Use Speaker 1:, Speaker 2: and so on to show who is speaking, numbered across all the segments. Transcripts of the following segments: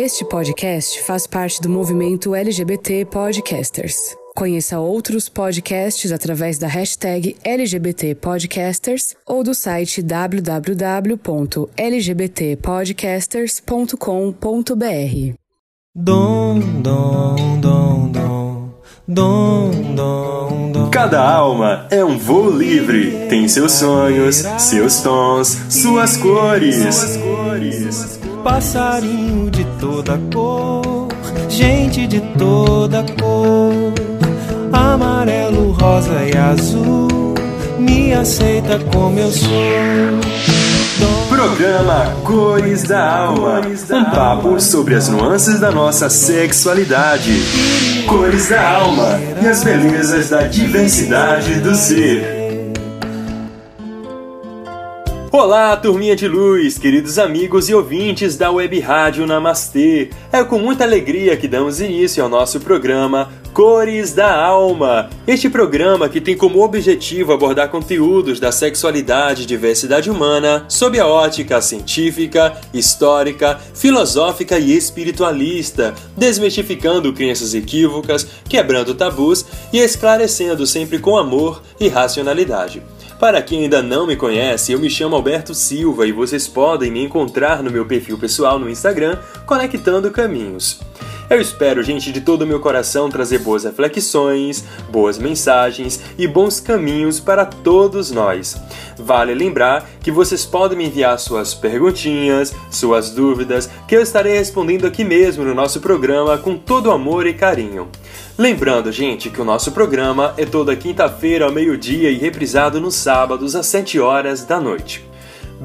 Speaker 1: Este podcast faz parte do movimento LGBT Podcasters. Conheça outros podcasts através da hashtag LGBT Podcasters ou do site www.lgbtpodcasters.com.br.
Speaker 2: Dom, dom, dom, dom, dom, dom, dom.
Speaker 3: Cada alma é um voo livre, tem seus sonhos, seus tons, suas cores.
Speaker 2: Passarinho de toda cor, gente de toda cor, amarelo, rosa e azul, me aceita como eu sou.
Speaker 3: Programa Cores da Alma. Um papo sobre as nuances da nossa sexualidade. Cores da Alma e as belezas da diversidade do ser. Olá, turminha de luz, queridos amigos e ouvintes da Web Rádio Namastê. É com muita alegria que damos início ao nosso programa Cores da Alma. Este programa que tem como objetivo abordar conteúdos da sexualidade e diversidade humana sob a ótica científica, histórica, filosófica e espiritualista, desmistificando crenças equívocas, quebrando tabus e esclarecendo sempre com amor e racionalidade. Para quem ainda não me conhece, eu me chamo Alberto Silva e vocês podem me encontrar no meu perfil pessoal no Instagram, Conectando Caminhos. Eu espero, gente, de todo o meu coração trazer boas reflexões, boas mensagens e bons caminhos para todos nós. Vale lembrar que vocês podem me enviar suas perguntinhas, suas dúvidas, que eu estarei respondendo aqui mesmo no nosso programa com todo amor e carinho. Lembrando, gente, que o nosso programa é toda quinta-feira ao meio-dia e reprisado nos sábados às 7 horas da noite.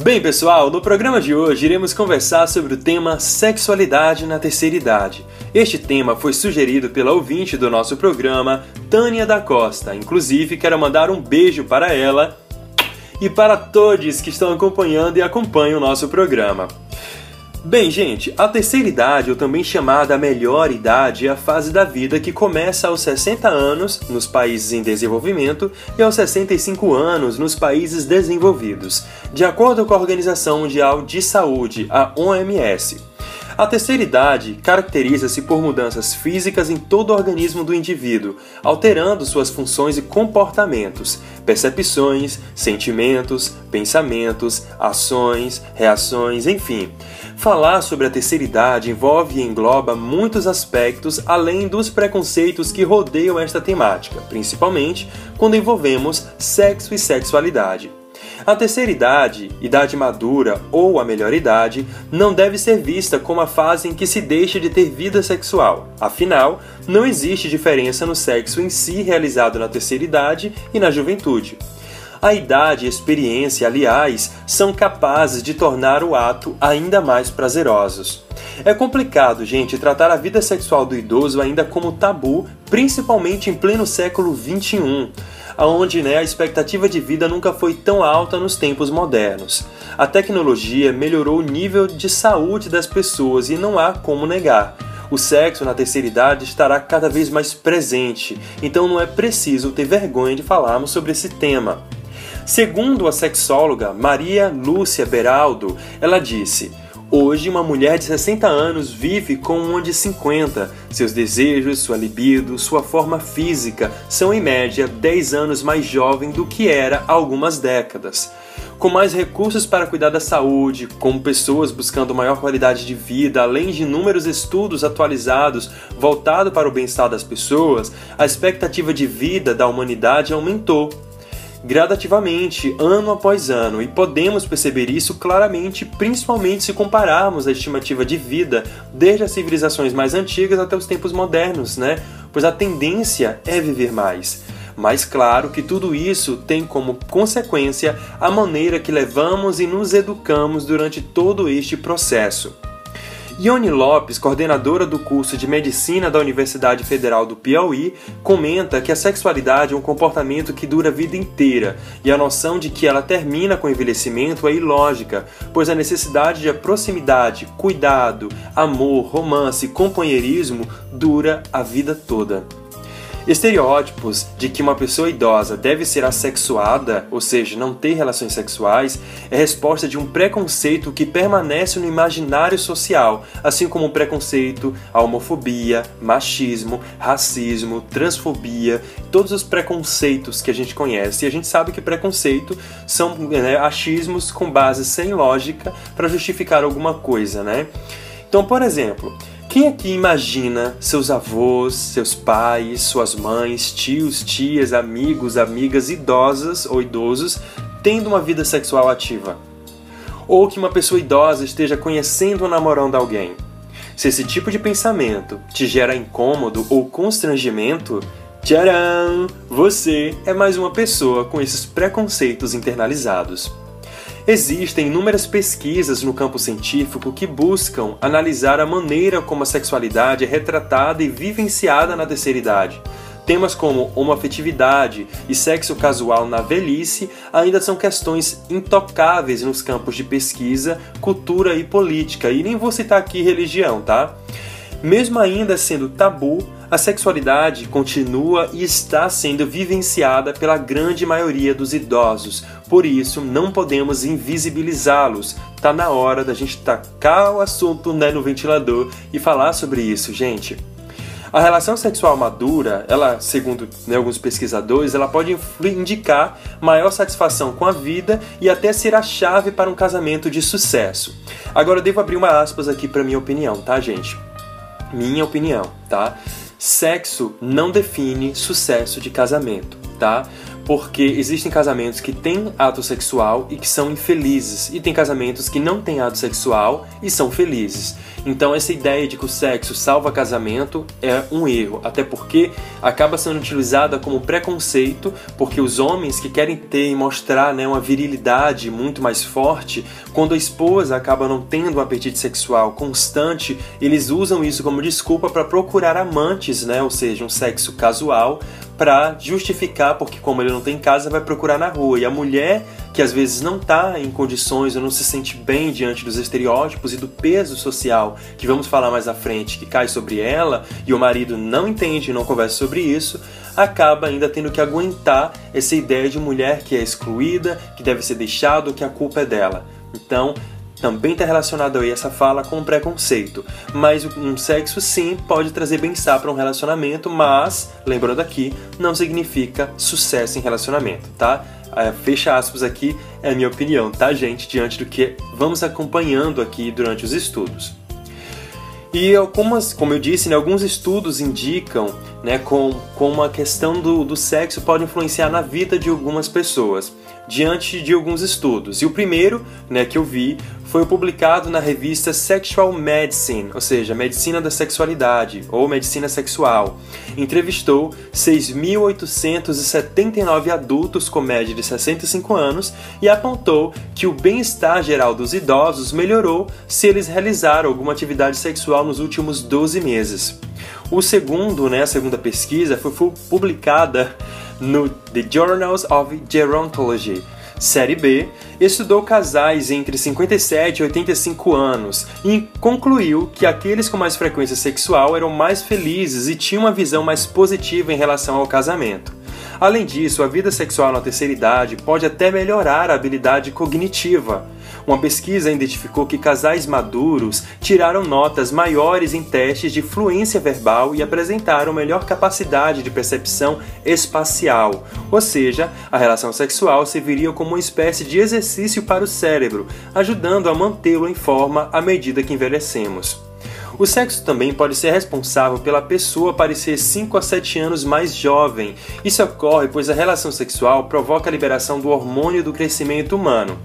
Speaker 3: Bem, pessoal, no programa de hoje iremos conversar sobre o tema sexualidade na terceira idade. Este tema foi sugerido pela ouvinte do nosso programa, Tânia da Costa. Inclusive, quero mandar um beijo para ela e para todos que estão acompanhando e acompanham o nosso programa. Bem, gente, a terceira idade, ou também chamada melhor idade, é a fase da vida que começa aos 60 anos nos países em desenvolvimento e aos 65 anos nos países desenvolvidos, de acordo com a Organização Mundial de Saúde, a OMS. A terceira idade caracteriza-se por mudanças físicas em todo o organismo do indivíduo, alterando suas funções e comportamentos, percepções, sentimentos, pensamentos, ações, reações, enfim. Falar sobre a terceira idade envolve e engloba muitos aspectos além dos preconceitos que rodeiam esta temática, principalmente quando envolvemos sexo e sexualidade. A terceira idade, idade madura ou a melhor idade, não deve ser vista como a fase em que se deixa de ter vida sexual. Afinal, não existe diferença no sexo em si realizado na terceira idade e na juventude. A idade e experiência, aliás, são capazes de tornar o ato ainda mais prazerosos. É complicado, gente, tratar a vida sexual do idoso ainda como tabu, principalmente em pleno século XXI onde né, a expectativa de vida nunca foi tão alta nos tempos modernos. A tecnologia melhorou o nível de saúde das pessoas e não há como negar. O sexo na terceira idade estará cada vez mais presente, então não é preciso ter vergonha de falarmos sobre esse tema. Segundo a sexóloga Maria Lúcia Beraldo, ela disse: Hoje, uma mulher de 60 anos vive com uma de 50. Seus desejos, sua libido, sua forma física são, em média, 10 anos mais jovem do que era há algumas décadas. Com mais recursos para cuidar da saúde, com pessoas buscando maior qualidade de vida, além de inúmeros estudos atualizados voltados para o bem-estar das pessoas, a expectativa de vida da humanidade aumentou gradativamente, ano após ano, e podemos perceber isso claramente, principalmente se compararmos a estimativa de vida desde as civilizações mais antigas até os tempos modernos, né? Pois a tendência é viver mais. Mas claro que tudo isso tem como consequência a maneira que levamos e nos educamos durante todo este processo. Ione Lopes, coordenadora do curso de Medicina da Universidade Federal do Piauí, comenta que a sexualidade é um comportamento que dura a vida inteira e a noção de que ela termina com o envelhecimento é ilógica, pois a necessidade de proximidade, cuidado, amor, romance e companheirismo dura a vida toda. Estereótipos de que uma pessoa idosa deve ser assexuada, ou seja, não ter relações sexuais, é resposta de um preconceito que permanece no imaginário social, assim como o preconceito, a homofobia, machismo, racismo, transfobia, todos os preconceitos que a gente conhece. E a gente sabe que preconceito são né, achismos com base sem lógica para justificar alguma coisa, né? Então, por exemplo, quem aqui imagina seus avós, seus pais, suas mães, tios, tias, amigos, amigas idosas ou idosos tendo uma vida sexual ativa? Ou que uma pessoa idosa esteja conhecendo ou namorando alguém? Se esse tipo de pensamento te gera incômodo ou constrangimento, tcharam! Você é mais uma pessoa com esses preconceitos internalizados. Existem inúmeras pesquisas no campo científico que buscam analisar a maneira como a sexualidade é retratada e vivenciada na terceira idade. Temas como homoafetividade e sexo casual na velhice ainda são questões intocáveis nos campos de pesquisa, cultura e política, e nem vou citar aqui religião, tá? Mesmo ainda sendo tabu, a sexualidade continua e está sendo vivenciada pela grande maioria dos idosos, por isso não podemos invisibilizá-los. Tá na hora da gente tacar o assunto né, no ventilador e falar sobre isso, gente. A relação sexual madura, ela, segundo né, alguns pesquisadores, ela pode indicar maior satisfação com a vida e até ser a chave para um casamento de sucesso. Agora eu devo abrir uma aspas aqui para minha opinião, tá, gente? Minha opinião, tá? Sexo não define sucesso de casamento, tá? Porque existem casamentos que têm ato sexual e que são infelizes, e tem casamentos que não têm ato sexual e são felizes. Então essa ideia de que o sexo salva casamento é um erro, até porque acaba sendo utilizada como preconceito, porque os homens que querem ter e mostrar né, uma virilidade muito mais forte, quando a esposa acaba não tendo um apetite sexual constante, eles usam isso como desculpa para procurar amantes, né, ou seja, um sexo casual, para justificar, porque como ele não tem casa, vai procurar na rua. E a mulher que às vezes não está em condições ou não se sente bem diante dos estereótipos e do peso social que vamos falar mais à frente, que cai sobre ela, e o marido não entende e não conversa sobre isso, acaba ainda tendo que aguentar essa ideia de mulher que é excluída, que deve ser deixado, que a culpa é dela. Então, também está relacionado aí essa fala com preconceito. Mas um sexo sim pode trazer bem-estar para um relacionamento, mas, lembrando aqui, não significa sucesso em relacionamento, tá? É, fecha aspas aqui, é a minha opinião, tá, gente? Diante do que vamos acompanhando aqui durante os estudos. E algumas, como eu disse, né, alguns estudos indicam né, como, como a questão do, do sexo pode influenciar na vida de algumas pessoas diante de alguns estudos. E o primeiro né, que eu vi foi publicado na revista Sexual Medicine, ou seja, Medicina da Sexualidade ou Medicina Sexual. Entrevistou 6.879 adultos com média de 65 anos e apontou que o bem-estar geral dos idosos melhorou se eles realizaram alguma atividade sexual nos últimos 12 meses. O segundo, né, a segunda pesquisa foi publicada no The Journals of Gerontology, série B, estudou casais entre 57 e 85 anos e concluiu que aqueles com mais frequência sexual eram mais felizes e tinham uma visão mais positiva em relação ao casamento. Além disso, a vida sexual na terceira idade pode até melhorar a habilidade cognitiva. Uma pesquisa identificou que casais maduros tiraram notas maiores em testes de fluência verbal e apresentaram melhor capacidade de percepção espacial, ou seja, a relação sexual serviria como uma espécie de exercício para o cérebro, ajudando a mantê-lo em forma à medida que envelhecemos. O sexo também pode ser responsável pela pessoa parecer 5 a 7 anos mais jovem. Isso ocorre pois a relação sexual provoca a liberação do hormônio do crescimento humano.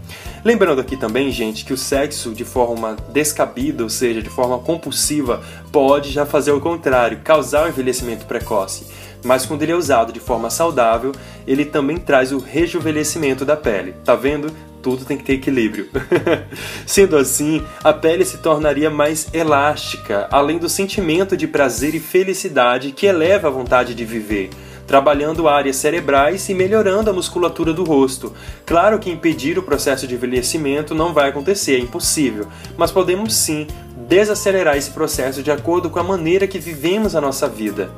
Speaker 3: Lembrando aqui também, gente, que o sexo de forma descabida, ou seja, de forma compulsiva, pode já fazer o contrário, causar o envelhecimento precoce. Mas quando ele é usado de forma saudável, ele também traz o rejuvenescimento da pele. Tá vendo? tudo tem que ter equilíbrio. Sendo assim, a pele se tornaria mais elástica, além do sentimento de prazer e felicidade que eleva a vontade de viver, trabalhando áreas cerebrais e melhorando a musculatura do rosto. Claro que impedir o processo de envelhecimento não vai acontecer, é impossível, mas podemos sim desacelerar esse processo de acordo com a maneira que vivemos a nossa vida.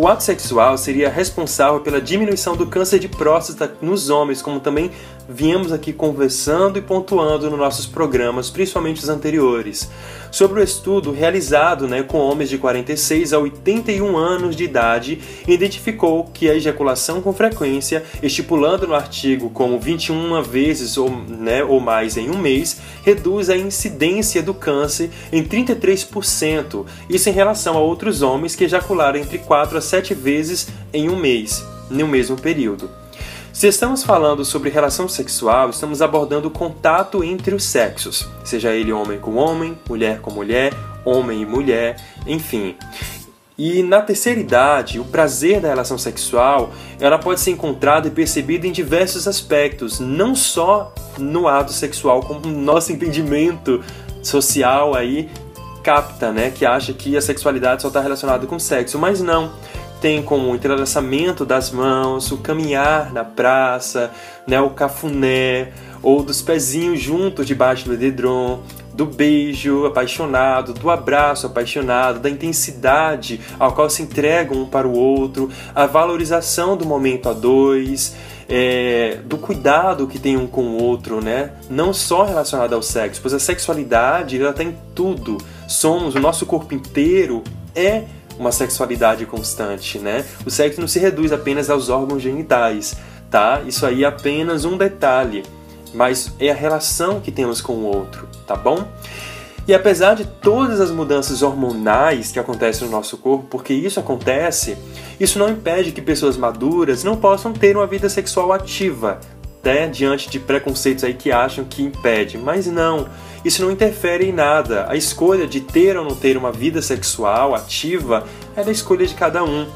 Speaker 3: O ato sexual seria responsável pela diminuição do câncer de próstata nos homens, como também viemos aqui conversando e pontuando nos nossos programas, principalmente os anteriores. Sobre o estudo realizado né, com homens de 46 a 81 anos de idade, identificou que a ejaculação com frequência, estipulando no artigo como 21 vezes ou, né, ou mais em um mês, reduz a incidência do câncer em 33%, isso em relação a outros homens que ejacularam entre 4 a 7 vezes em um mês, no mesmo período. Se estamos falando sobre relação sexual, estamos abordando o contato entre os sexos, seja ele homem com homem, mulher com mulher, homem e mulher, enfim. E na terceira idade, o prazer da relação sexual, ela pode ser encontrado e percebido em diversos aspectos, não só no ato sexual, como o nosso entendimento social aí capta, né, que acha que a sexualidade só está relacionada com sexo, mas não tem como o entrelaçamento das mãos, o caminhar na praça, né, o cafuné, ou dos pezinhos juntos debaixo do edredom, do beijo apaixonado, do abraço apaixonado, da intensidade ao qual se entregam um para o outro, a valorização do momento a dois, é, do cuidado que tem um com o outro, né? Não só relacionado ao sexo, pois a sexualidade ela tem tudo. Somos, o nosso corpo inteiro é uma sexualidade constante, né? O sexo não se reduz apenas aos órgãos genitais, tá? Isso aí é apenas um detalhe, mas é a relação que temos com o outro, tá bom? E apesar de todas as mudanças hormonais que acontecem no nosso corpo, porque isso acontece, isso não impede que pessoas maduras não possam ter uma vida sexual ativa, né? diante de preconceitos aí que acham que impede, mas não. Isso não interfere em nada. A escolha de ter ou não ter uma vida sexual ativa é da escolha de cada um.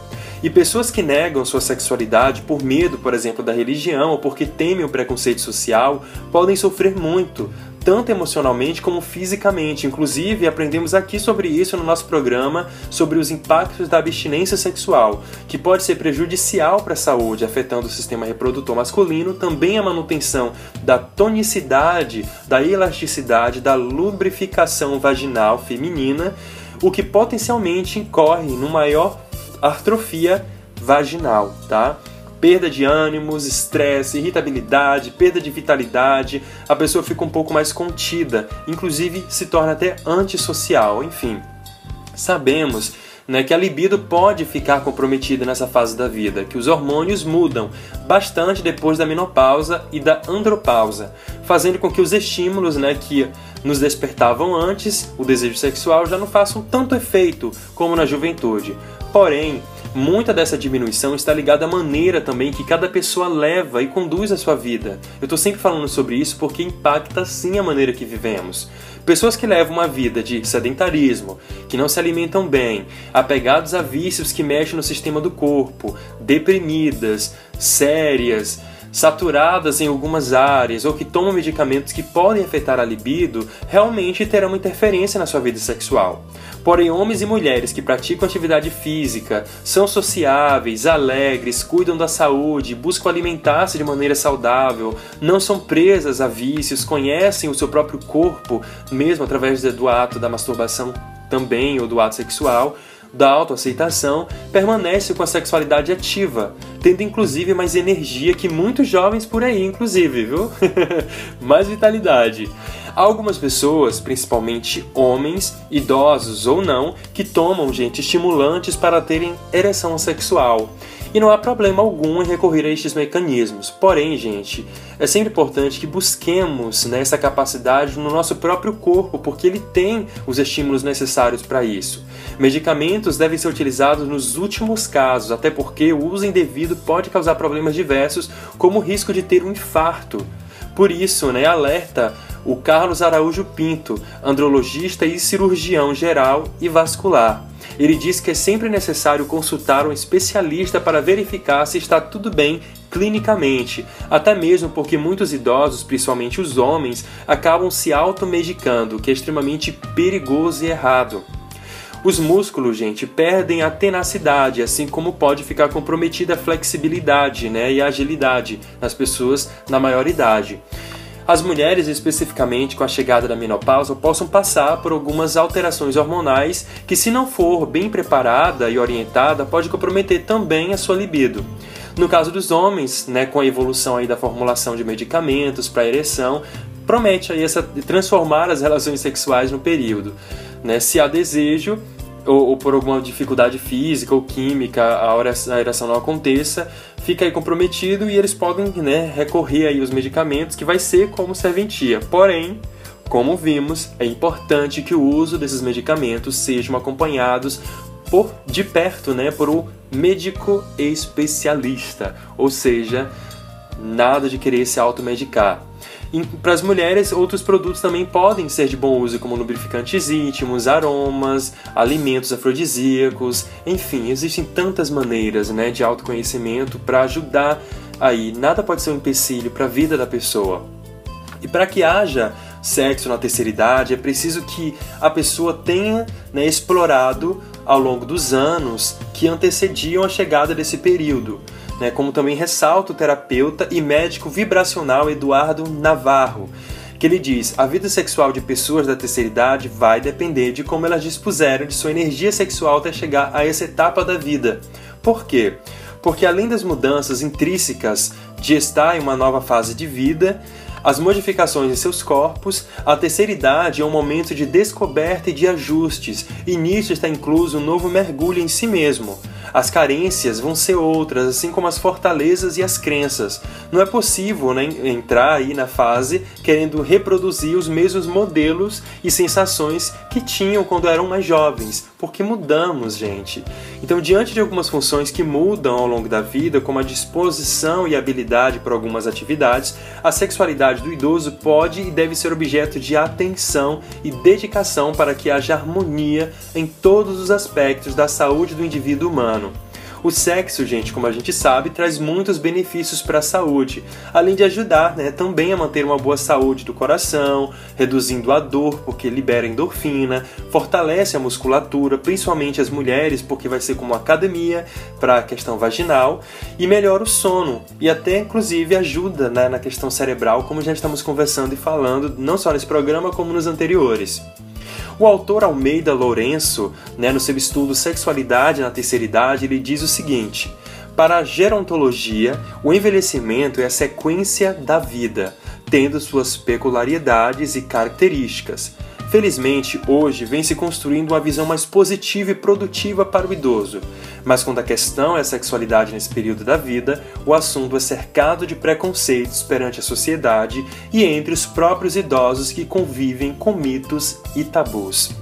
Speaker 3: E pessoas que negam sua sexualidade por medo, por exemplo, da religião ou porque temem o preconceito social podem sofrer muito, tanto emocionalmente como fisicamente. Inclusive, aprendemos aqui sobre isso no nosso programa, sobre os impactos da abstinência sexual, que pode ser prejudicial para a saúde, afetando o sistema reprodutor masculino, também a manutenção da tonicidade, da elasticidade, da lubrificação vaginal feminina, o que potencialmente incorre no maior atrofia vaginal, tá? Perda de ânimos, estresse, irritabilidade, perda de vitalidade, a pessoa fica um pouco mais contida, inclusive se torna até antissocial, enfim. Sabemos né, que a libido pode ficar comprometida nessa fase da vida, que os hormônios mudam bastante depois da menopausa e da andropausa, fazendo com que os estímulos né, que nos despertavam antes, o desejo sexual, já não façam tanto efeito como na juventude. Porém, muita dessa diminuição está ligada à maneira também que cada pessoa leva e conduz a sua vida. Eu estou sempre falando sobre isso porque impacta sim a maneira que vivemos. Pessoas que levam uma vida de sedentarismo, que não se alimentam bem, apegados a vícios que mexem no sistema do corpo, deprimidas, sérias, saturadas em algumas áreas ou que tomam medicamentos que podem afetar a libido, realmente terão interferência na sua vida sexual. Porém, homens e mulheres que praticam atividade física, são sociáveis, alegres, cuidam da saúde, buscam alimentar-se de maneira saudável, não são presas a vícios, conhecem o seu próprio corpo, mesmo através do ato da masturbação também ou do ato sexual, da autoaceitação, permanece com a sexualidade ativa, tendo inclusive mais energia que muitos jovens por aí, inclusive, viu? mais vitalidade. Há algumas pessoas, principalmente homens, idosos ou não, que tomam, gente, estimulantes para terem ereção sexual. E não há problema algum em recorrer a estes mecanismos. Porém, gente, é sempre importante que busquemos né, essa capacidade no nosso próprio corpo, porque ele tem os estímulos necessários para isso. Medicamentos devem ser utilizados nos últimos casos, até porque o uso indevido pode causar problemas diversos, como o risco de ter um infarto. Por isso, né, alerta o Carlos Araújo Pinto, andrologista e cirurgião geral e vascular. Ele diz que é sempre necessário consultar um especialista para verificar se está tudo bem clinicamente, até mesmo porque muitos idosos, principalmente os homens, acabam se automedicando, o que é extremamente perigoso e errado. Os músculos, gente, perdem a tenacidade, assim como pode ficar comprometida a flexibilidade né, e a agilidade nas pessoas na maior idade. As mulheres, especificamente com a chegada da menopausa, possam passar por algumas alterações hormonais que, se não for bem preparada e orientada, pode comprometer também a sua libido. No caso dos homens, né, com a evolução aí da formulação de medicamentos para ereção, promete aí essa transformar as relações sexuais no período. Né? Se há desejo, ou, ou, por alguma dificuldade física ou química a ereção não aconteça, fica aí comprometido e eles podem né, recorrer aí aos medicamentos, que vai ser como serventia. Porém, como vimos, é importante que o uso desses medicamentos sejam acompanhados por de perto, né, por um médico especialista, ou seja, nada de querer se automedicar. Para as mulheres, outros produtos também podem ser de bom uso, como lubrificantes íntimos, aromas, alimentos afrodisíacos, enfim, existem tantas maneiras né, de autoconhecimento para ajudar aí. Nada pode ser um empecilho para a vida da pessoa. E para que haja sexo na terceira idade, é preciso que a pessoa tenha né, explorado ao longo dos anos que antecediam a chegada desse período né, como também ressalta o terapeuta e médico vibracional Eduardo Navarro, que ele diz: a vida sexual de pessoas da terceira idade vai depender de como elas dispuseram de sua energia sexual até chegar a essa etapa da vida. Por quê? Porque além das mudanças intrínsecas de estar em uma nova fase de vida, as modificações em seus corpos, a terceira idade é um momento de descoberta e de ajustes, e nisso está incluso um novo mergulho em si mesmo. As carências vão ser outras, assim como as fortalezas e as crenças. Não é possível né, entrar aí na fase querendo reproduzir os mesmos modelos e sensações que tinham quando eram mais jovens, porque mudamos, gente. Então, diante de algumas funções que mudam ao longo da vida, como a disposição e habilidade para algumas atividades, a sexualidade do idoso pode e deve ser objeto de atenção e dedicação para que haja harmonia em todos os aspectos da saúde do indivíduo humano. O sexo, gente, como a gente sabe, traz muitos benefícios para a saúde, além de ajudar né, também a manter uma boa saúde do coração, reduzindo a dor, porque libera endorfina, fortalece a musculatura, principalmente as mulheres, porque vai ser como academia para a questão vaginal, e melhora o sono, e até inclusive ajuda né, na questão cerebral, como já estamos conversando e falando, não só nesse programa, como nos anteriores. O autor Almeida Lourenço, né, no seu estudo Sexualidade na Terceira Idade, ele diz o seguinte: para a gerontologia, o envelhecimento é a sequência da vida, tendo suas peculiaridades e características. Felizmente, hoje vem se construindo uma visão mais positiva e produtiva para o idoso. Mas quando a questão é a sexualidade nesse período da vida, o assunto é cercado de preconceitos perante a sociedade e entre os próprios idosos que convivem com mitos e tabus.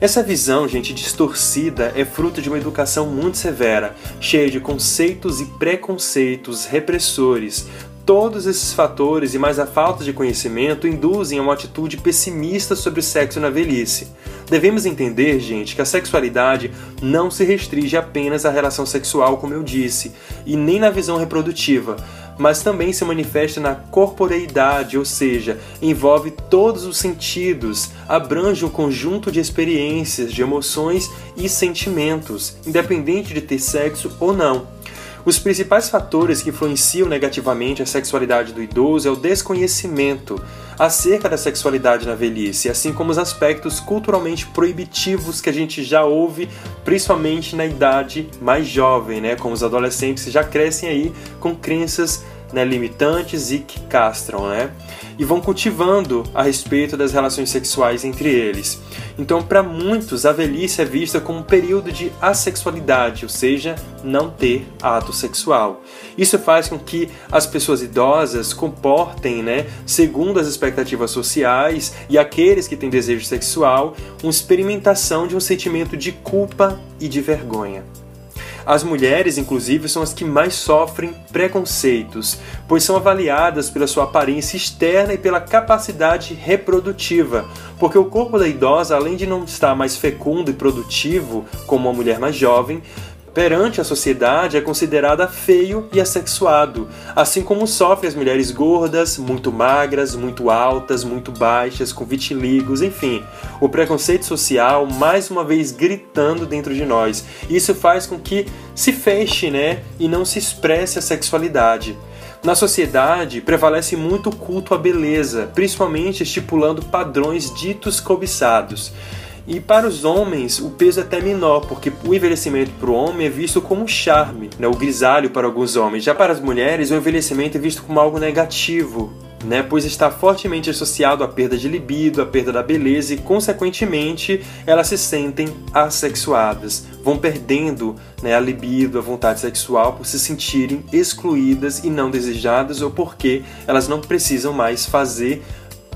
Speaker 3: Essa visão, gente, distorcida é fruto de uma educação muito severa, cheia de conceitos e preconceitos repressores, Todos esses fatores e mais a falta de conhecimento induzem a uma atitude pessimista sobre o sexo na velhice. Devemos entender, gente, que a sexualidade não se restringe apenas à relação sexual, como eu disse, e nem na visão reprodutiva, mas também se manifesta na corporeidade, ou seja, envolve todos os sentidos, abrange um conjunto de experiências, de emoções e sentimentos, independente de ter sexo ou não. Os principais fatores que influenciam negativamente a sexualidade do idoso é o desconhecimento acerca da sexualidade na velhice, assim como os aspectos culturalmente proibitivos que a gente já ouve, principalmente na idade mais jovem, né, como os adolescentes já crescem aí com crenças né, limitantes e que castram, né? e vão cultivando a respeito das relações sexuais entre eles. Então, para muitos, a velhice é vista como um período de assexualidade, ou seja, não ter ato sexual. Isso faz com que as pessoas idosas comportem, né, segundo as expectativas sociais e aqueles que têm desejo sexual, uma experimentação de um sentimento de culpa e de vergonha. As mulheres, inclusive, são as que mais sofrem preconceitos, pois são avaliadas pela sua aparência externa e pela capacidade reprodutiva, porque o corpo da idosa, além de não estar mais fecundo e produtivo como uma mulher mais jovem, perante a sociedade é considerada feio e assexuado, assim como sofrem as mulheres gordas, muito magras, muito altas, muito baixas, com vitiligos, enfim. O preconceito social, mais uma vez, gritando dentro de nós. Isso faz com que se feche, né, e não se expresse a sexualidade. Na sociedade, prevalece muito o culto à beleza, principalmente estipulando padrões ditos cobiçados. E para os homens, o peso é até menor, porque o envelhecimento para o homem é visto como um charme, né? o grisalho para alguns homens. Já para as mulheres, o envelhecimento é visto como algo negativo, né, pois está fortemente associado à perda de libido, à perda da beleza e, consequentemente, elas se sentem assexuadas, vão perdendo né, a libido, a vontade sexual por se sentirem excluídas e não desejadas ou porque elas não precisam mais fazer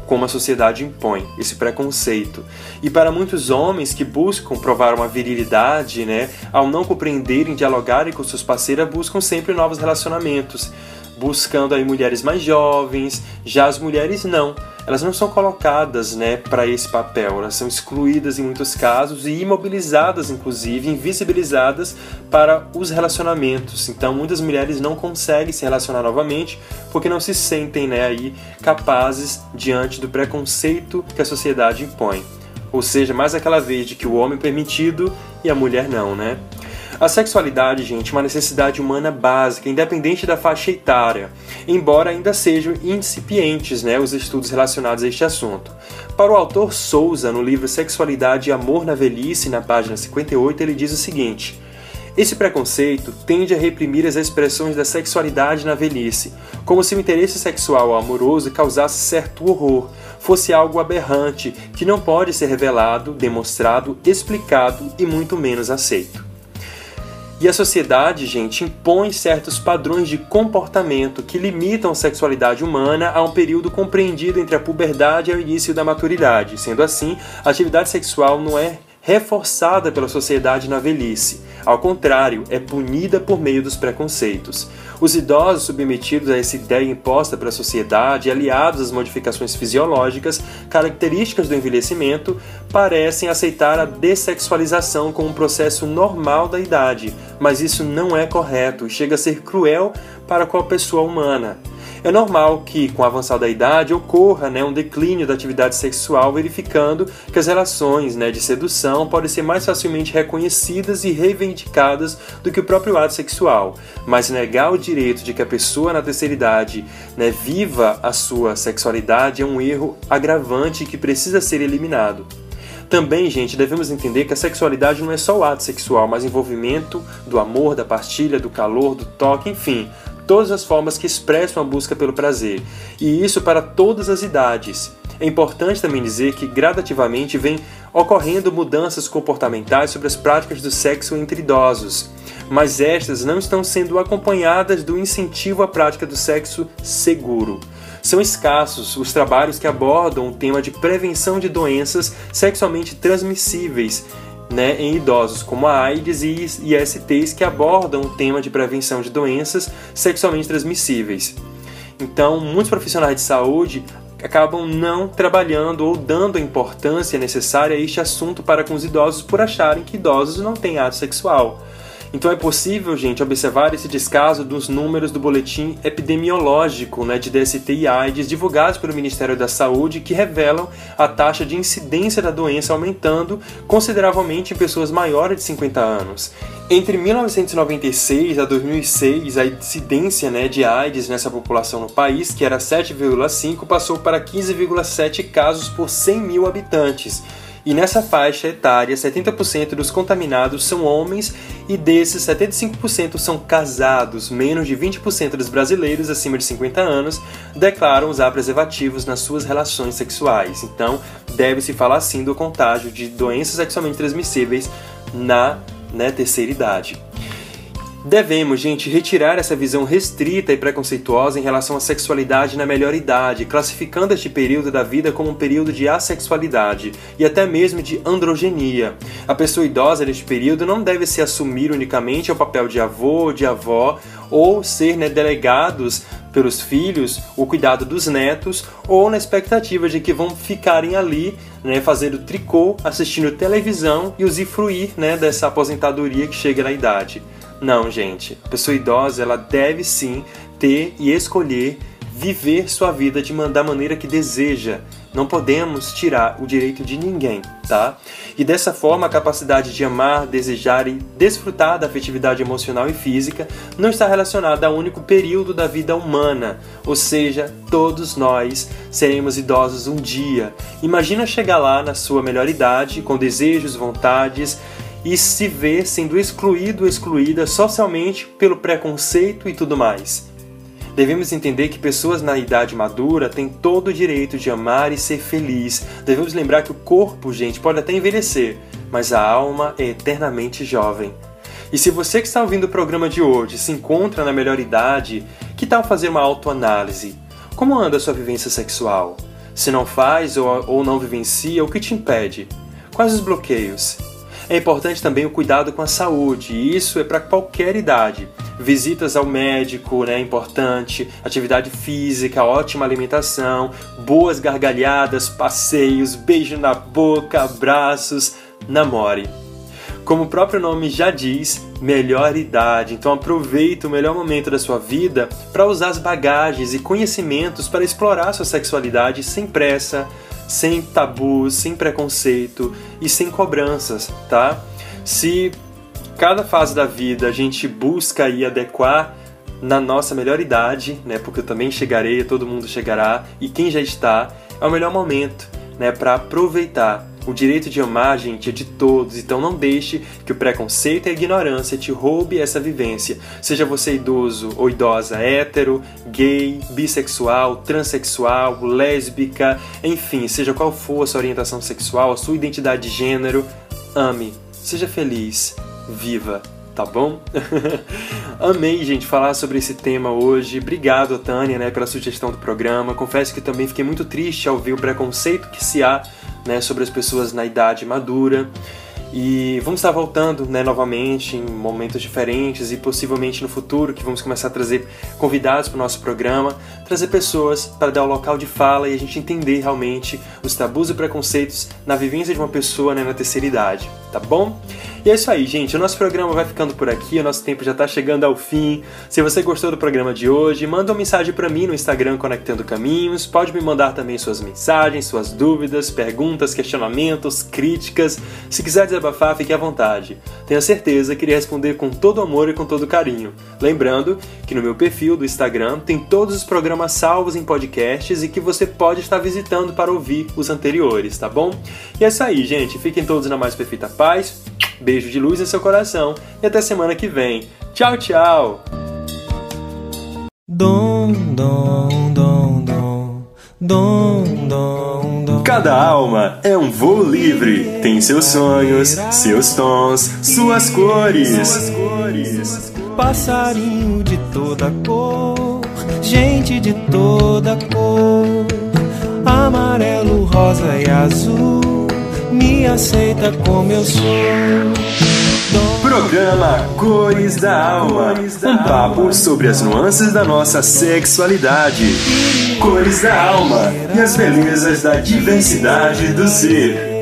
Speaker 3: como a sociedade impõe, esse preconceito. E para muitos homens que buscam provar uma virilidade, né, ao não compreenderem, dialogarem com seus parceiros, buscam sempre novos relacionamentos buscando aí mulheres mais jovens. Já as mulheres não, elas não são colocadas, né, para esse papel. Elas são excluídas em muitos casos e imobilizadas, inclusive, invisibilizadas para os relacionamentos. Então, muitas mulheres não conseguem se relacionar novamente porque não se sentem, né, aí capazes diante do preconceito que a sociedade impõe. Ou seja, mais aquela vez de que o homem é permitido e a mulher não, né? A sexualidade, gente, é uma necessidade humana básica, independente da faixa etária, embora ainda sejam incipientes né, os estudos relacionados a este assunto. Para o autor Souza, no livro Sexualidade e Amor na Velhice, na página 58, ele diz o seguinte. Esse preconceito tende a reprimir as expressões da sexualidade na velhice, como se o interesse sexual ou amoroso causasse certo horror, fosse algo aberrante que não pode ser revelado, demonstrado, explicado e muito menos aceito. E a sociedade, gente, impõe certos padrões de comportamento que limitam a sexualidade humana a um período compreendido entre a puberdade e o início da maturidade. Sendo assim, a atividade sexual não é reforçada pela sociedade na velhice. Ao contrário, é punida por meio dos preconceitos. Os idosos submetidos a essa ideia imposta pela sociedade, aliados às modificações fisiológicas características do envelhecimento, parecem aceitar a dessexualização como um processo normal da idade, mas isso não é correto e chega a ser cruel para qualquer pessoa humana. É normal que, com o avançar da idade, ocorra né, um declínio da atividade sexual, verificando que as relações né, de sedução podem ser mais facilmente reconhecidas e reivindicadas do que o próprio ato sexual. Mas negar o direito de que a pessoa na terceira idade né, viva a sua sexualidade é um erro agravante que precisa ser eliminado. Também, gente, devemos entender que a sexualidade não é só o ato sexual, mas envolvimento do amor, da partilha, do calor, do toque, enfim, todas as formas que expressam a busca pelo prazer, e isso para todas as idades. É importante também dizer que gradativamente vem ocorrendo mudanças comportamentais sobre as práticas do sexo entre idosos, mas estas não estão sendo acompanhadas do incentivo à prática do sexo seguro. São escassos os trabalhos que abordam o tema de prevenção de doenças sexualmente transmissíveis né, em idosos, como a AIDS e ISTs, que abordam o tema de prevenção de doenças sexualmente transmissíveis. Então, muitos profissionais de saúde acabam não trabalhando ou dando a importância necessária a este assunto para com os idosos por acharem que idosos não têm ato sexual. Então é possível, gente, observar esse descaso dos números do boletim epidemiológico né, de DST e AIDS divulgados pelo Ministério da Saúde que revelam a taxa de incidência da doença aumentando consideravelmente em pessoas maiores de 50 anos. Entre 1996 a 2006, a incidência né, de AIDS nessa população no país, que era 7,5, passou para 15,7 casos por 100 mil habitantes e nessa faixa etária, 70% dos contaminados são homens e desses 75% são casados. Menos de 20% dos brasileiros acima de 50 anos declaram usar preservativos nas suas relações sexuais. Então, deve-se falar sim do contágio de doenças sexualmente transmissíveis na né, terceira idade. Devemos, gente, retirar essa visão restrita e preconceituosa em relação à sexualidade na melhor idade, classificando este período da vida como um período de assexualidade e até mesmo de androgenia. A pessoa idosa neste período não deve se assumir unicamente ao papel de avô ou de avó ou ser né, delegados pelos filhos o cuidado dos netos ou na expectativa de que vão ficarem ali né, fazendo tricô, assistindo televisão e usufruir né, dessa aposentadoria que chega na idade. Não, gente. A pessoa idosa, ela deve sim ter e escolher viver sua vida de da maneira que deseja, Não podemos tirar o direito de ninguém, tá? E dessa forma, a capacidade de amar, desejar e desfrutar da afetividade emocional e física não está relacionada a um único período da vida humana, ou seja, todos nós seremos idosos um dia. Imagina chegar lá na sua melhor idade, com desejos, vontades e se ver sendo excluído ou excluída socialmente pelo preconceito e tudo mais. Devemos entender que pessoas na idade madura têm todo o direito de amar e ser feliz. Devemos lembrar que o corpo, gente, pode até envelhecer, mas a alma é eternamente jovem. E se você que está ouvindo o programa de hoje se encontra na melhor idade, que tal fazer uma autoanálise? Como anda a sua vivência sexual? Se não faz ou, ou não vivencia, o que te impede? Quais os bloqueios? É importante também o cuidado com a saúde, e isso é para qualquer idade. Visitas ao médico né, importante, atividade física, ótima alimentação, boas gargalhadas, passeios, beijo na boca, abraços, namore. Como o próprio nome já diz, melhor idade. Então aproveite o melhor momento da sua vida para usar as bagagens e conhecimentos para explorar sua sexualidade sem pressa, sem tabus, sem preconceito e sem cobranças, tá? Se cada fase da vida a gente busca aí adequar na nossa melhor idade, né? Porque eu também chegarei, todo mundo chegará e quem já está é o melhor momento, né? Para aproveitar o direito de amar, gente, é de todos, então não deixe que o preconceito e a ignorância te roube essa vivência. Seja você idoso ou idosa, hétero, gay, bissexual, transexual, lésbica, enfim, seja qual for a sua orientação sexual, a sua identidade de gênero, ame, seja feliz, viva tá bom? Amei, gente, falar sobre esse tema hoje. Obrigado, Tânia, né, pela sugestão do programa. Confesso que também fiquei muito triste ao ver o preconceito que se há né, sobre as pessoas na idade madura. E vamos estar voltando né, novamente em momentos diferentes e possivelmente no futuro que vamos começar a trazer convidados para o nosso programa, trazer pessoas para dar o local de fala e a gente entender realmente os tabus e preconceitos na vivência de uma pessoa né, na terceira idade, tá bom? E é isso aí, gente. O nosso programa vai ficando por aqui, o nosso tempo já está chegando ao fim. Se você gostou do programa de hoje, manda uma mensagem para mim no Instagram Conectando Caminhos. Pode me mandar também suas mensagens, suas dúvidas, perguntas, questionamentos, críticas. Se quiser desabafar, fique à vontade. Tenho certeza que irei responder com todo amor e com todo carinho. Lembrando que no meu perfil do Instagram tem todos os programas salvos em podcasts e que você pode estar visitando para ouvir os anteriores, tá bom? E é isso aí, gente. Fiquem todos na mais perfeita paz. Beijo de luz em seu coração e até semana que vem. Tchau, tchau! Dom, dom, dom, dom, dom, dom, dom. Cada alma é um voo livre, tem seus sonhos, seus tons, suas cores. Suas cores.
Speaker 2: Passarinho de toda cor, gente de toda cor, amarelo, rosa e azul me aceita como eu sou.
Speaker 3: Programa Cores da Alma um papo sobre as nuances da nossa sexualidade. Cores da Alma e as belezas da diversidade do ser.